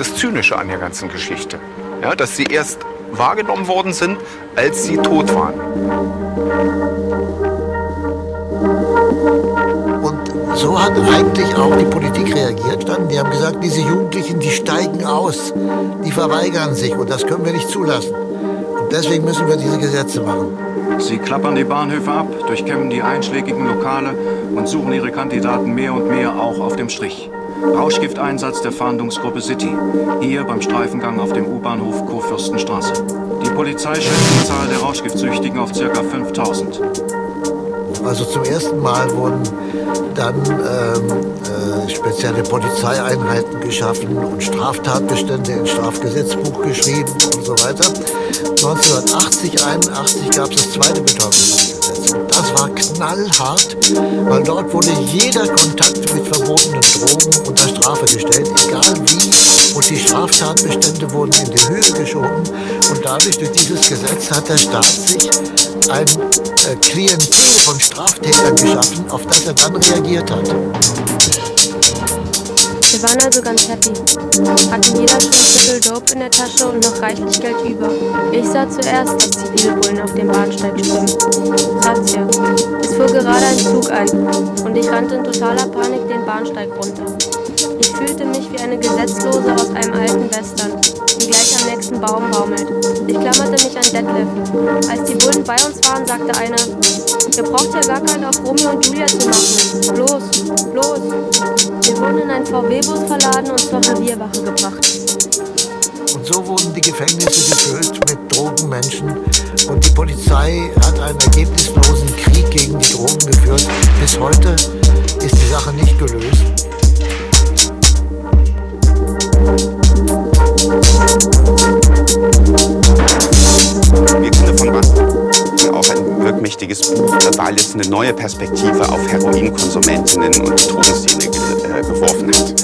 Das Zynische an der ganzen Geschichte. Ja, dass sie erst wahrgenommen worden sind, als sie tot waren. Und so hat eigentlich auch die Politik reagiert dann. Die haben gesagt, diese Jugendlichen, die steigen aus, die verweigern sich und das können wir nicht zulassen. Und deswegen müssen wir diese Gesetze machen. Sie klappern die Bahnhöfe ab, durchkämmen die einschlägigen Lokale und suchen ihre Kandidaten mehr und mehr auch auf dem Strich. Rauschgifteinsatz der Fahndungsgruppe City, hier beim Streifengang auf dem U-Bahnhof Kurfürstenstraße. Die Polizei schätzt die Zahl der Rauschgiftsüchtigen auf ca. 5000. Also zum ersten Mal wurden dann ähm, äh, spezielle Polizeieinheiten geschaffen und Straftatbestände ins Strafgesetzbuch geschrieben und so weiter. 1980, 81 gab es das zweite Betäubungsgesetz. War knallhart, weil dort wurde jeder Kontakt mit verbotenen Drogen unter Strafe gestellt, egal wie. Und die Straftatbestände wurden in die Höhe geschoben. Und dadurch, durch dieses Gesetz, hat der Staat sich ein äh, Klientel von Straftätern geschaffen, auf das er dann reagiert hat. Wir waren also ganz happy. Hatten jeder schon ein Viertel Dope in der Tasche und noch reichlich Geld über. Ich sah zuerst, dass zivile Bullen auf dem Bahnsteig schwimmen. Razzia. Es fuhr gerade ein Zug ein und ich rannte in totaler Panik den Bahnsteig runter. Ich fühlte mich wie eine Gesetzlose aus einem alten Western, die gleich am nächsten Baum baumelt. Ich klammerte mich an Detlef. Als die Bullen bei uns waren, sagte einer, ihr braucht ja gar keinen auf Romeo und Julia zu machen. Los, los. Wir wurden in ein VW-Bus verladen und zur Revierwache gebracht. Und so wurden die Gefängnisse gefüllt mit Drogenmenschen. Und die Polizei hat einen ergebnislosen Krieg gegen die Drogen geführt. Bis heute ist die Sache nicht gelöst. Wir von Band auch ein wirkmächtiges Buch, weil es eine neue Perspektive auf Heroinkonsumentinnen und die Drogenszene ge äh, geworfen hat.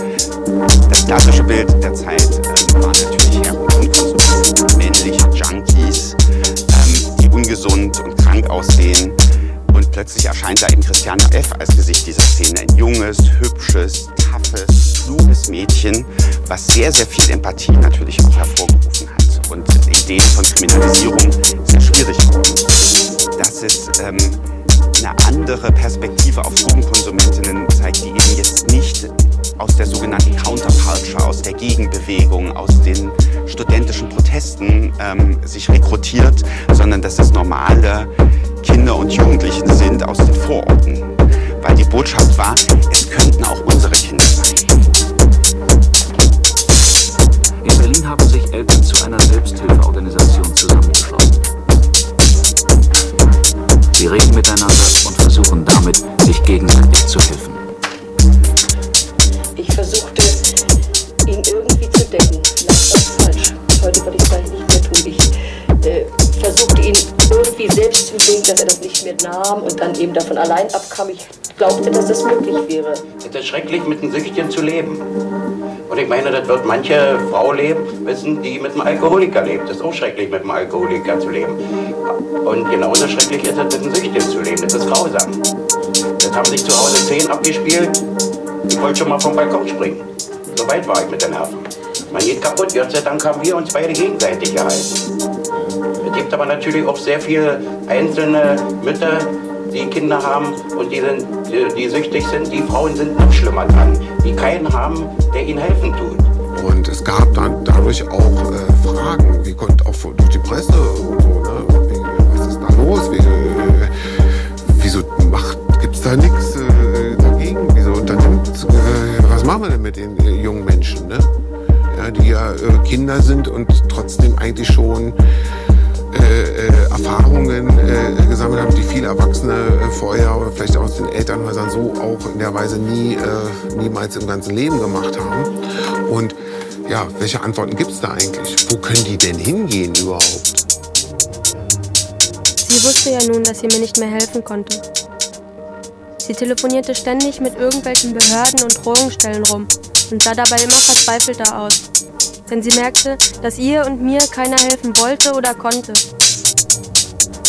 Das klassische Bild der Zeit äh, war natürlich Heroinkonsumenten, männliche Junkies, ähm, die ungesund und krank aussehen. Plötzlich erscheint da eben Christiane F. als Gesicht dieser Szene. Ein junges, hübsches, toughes, kluges Mädchen, was sehr, sehr viel Empathie natürlich auch hervorgerufen hat und Ideen von Kriminalisierung sehr schwierig wurden. Dass es ähm, eine andere Perspektive auf Drogenkonsumentinnen zeigt, die eben jetzt nicht aus der sogenannten Counterculture, aus der Gegenbewegung, aus den studentischen Protesten ähm, sich rekrutiert, sondern dass es normale Kinder und Jugendliche sind aus den Vororten. Weil die Botschaft war, es könnten auch unsere Kinder sein. In Berlin haben sich Eltern zu einer Selbsthilfeorganisation zusammengeschlossen. Sie reden miteinander und versuchen damit, sich gegenseitig zu helfen. Denken, dass er das nicht mehr nahm und dann eben davon allein abkam. Ich glaubte, dass das möglich wäre. Es ist schrecklich, mit einem Süchtchen zu leben. Und ich meine, das wird manche Frau leben, wissen, die mit einem Alkoholiker lebt. Das ist auch schrecklich, mit einem Alkoholiker zu leben. Und genauso schrecklich ist es, mit einem Süchtchen zu leben. Das ist grausam. Das haben sich zu Hause zehn abgespielt. Ich wollte schon mal vom Balkon springen. So weit war ich mit den Nerven. Man geht kaputt. Gott sei Dank haben wir uns beide gegenseitig gehalten. Es gibt aber natürlich auch sehr viele einzelne Mütter, die Kinder haben und die, sind, die, die süchtig sind. Die Frauen sind noch schlimmer dran, die keinen haben, der ihnen helfen tut. Und es gab dann dadurch auch äh, Fragen, wie konnte auch durch die Presse und so, ne? Was ist da los? Wie, äh, wieso macht, gibt's da nichts äh, dagegen? Wieso unternimmt, äh, was machen wir denn mit den äh, jungen Menschen, ne? Ja, die ja äh, Kinder sind und trotzdem eigentlich schon äh, äh, Erfahrungen äh, gesammelt haben, die viele Erwachsene äh, vorher oder vielleicht aus den Elternhäusern so auch in der Weise nie, äh, niemals im ganzen Leben gemacht haben. Und ja, welche Antworten gibt es da eigentlich? Wo können die denn hingehen überhaupt? Sie wusste ja nun, dass sie mir nicht mehr helfen konnte. Sie telefonierte ständig mit irgendwelchen Behörden und Drogenstellen rum und sah dabei immer verzweifelter aus. Denn sie merkte, dass ihr und mir keiner helfen wollte oder konnte.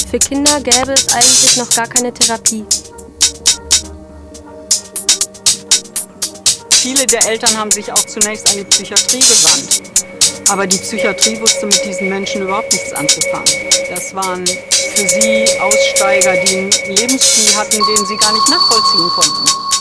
Für Kinder gäbe es eigentlich noch gar keine Therapie. viele der Eltern haben sich auch zunächst an die Psychiatrie gewandt. Aber die Psychiatrie wusste mit diesen Menschen überhaupt nichts anzufangen. Das waren für sie Aussteiger, die einen Lebensstil hatten, den sie gar nicht nachvollziehen konnten.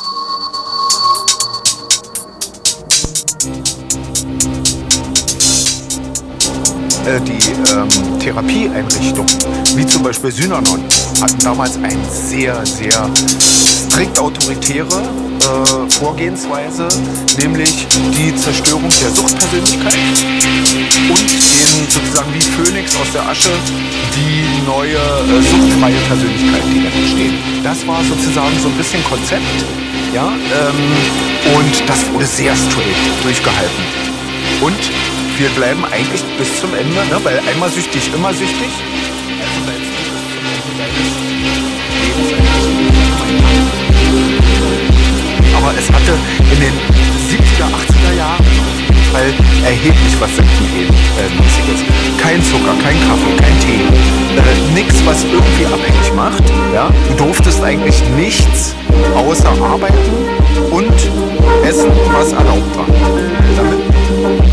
Äh, die ähm, Therapieeinrichtungen, wie zum Beispiel Synanon, hatten damals eine sehr, sehr strikt autoritäre äh, Vorgehensweise, nämlich die Zerstörung der Suchtpersönlichkeit und den sozusagen wie Phönix aus der Asche die neue äh, suchtfreie Persönlichkeit, die dann entsteht. Das war sozusagen so ein bisschen Konzept, ja, ähm, und das wurde sehr straight durchgehalten. Und wir bleiben eigentlich bis zum Ende, ne? weil einmal süchtig, immer süchtig. Aber es hatte in den 70er, 80er Jahren weil erheblich was Sektenmäßiges. Kein Zucker, kein Kaffee, kein Tee, äh, nichts, was irgendwie abhängig macht. Ja? Du durftest eigentlich nichts außer arbeiten und essen, was erlaubt war. Damit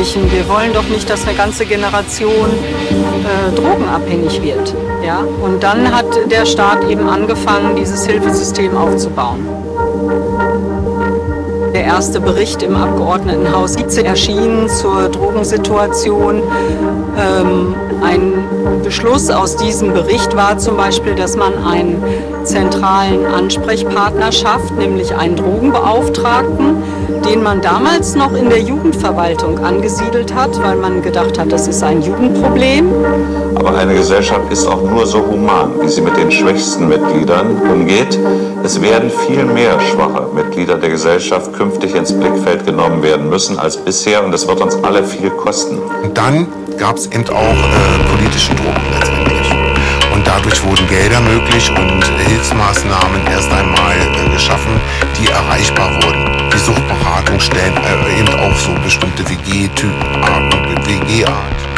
Jugendlichen. Wir wollen doch nicht, dass eine ganze Generation äh, drogenabhängig wird. Ja? Und dann hat der Staat eben angefangen, dieses Hilfesystem aufzubauen. Der erste Bericht im Abgeordnetenhaus erschienen zur Drogensituation. Ähm, ein Beschluss aus diesem Bericht war zum Beispiel, dass man einen zentralen Ansprechpartner schafft, nämlich einen Drogenbeauftragten, den man damals noch in der Jugendverwaltung angesiedelt hat, weil man gedacht hat, das ist ein Jugendproblem. Aber eine Gesellschaft ist auch nur so human, wie sie mit den schwächsten Mitgliedern umgeht. Es werden viel mehr schwache Mitglieder der Gesellschaft künftig ins Blickfeld genommen werden müssen als bisher und es wird uns alle viel kosten. Und dann gab es eben auch äh, politische Druck letztendlich. Und dadurch wurden Gelder möglich und Hilfsmaßnahmen erst einmal äh, geschaffen, die erreichbar wurden. Die Suchtberatungsstellen, äh, eben auch so bestimmte WG-Typen, WG-Art.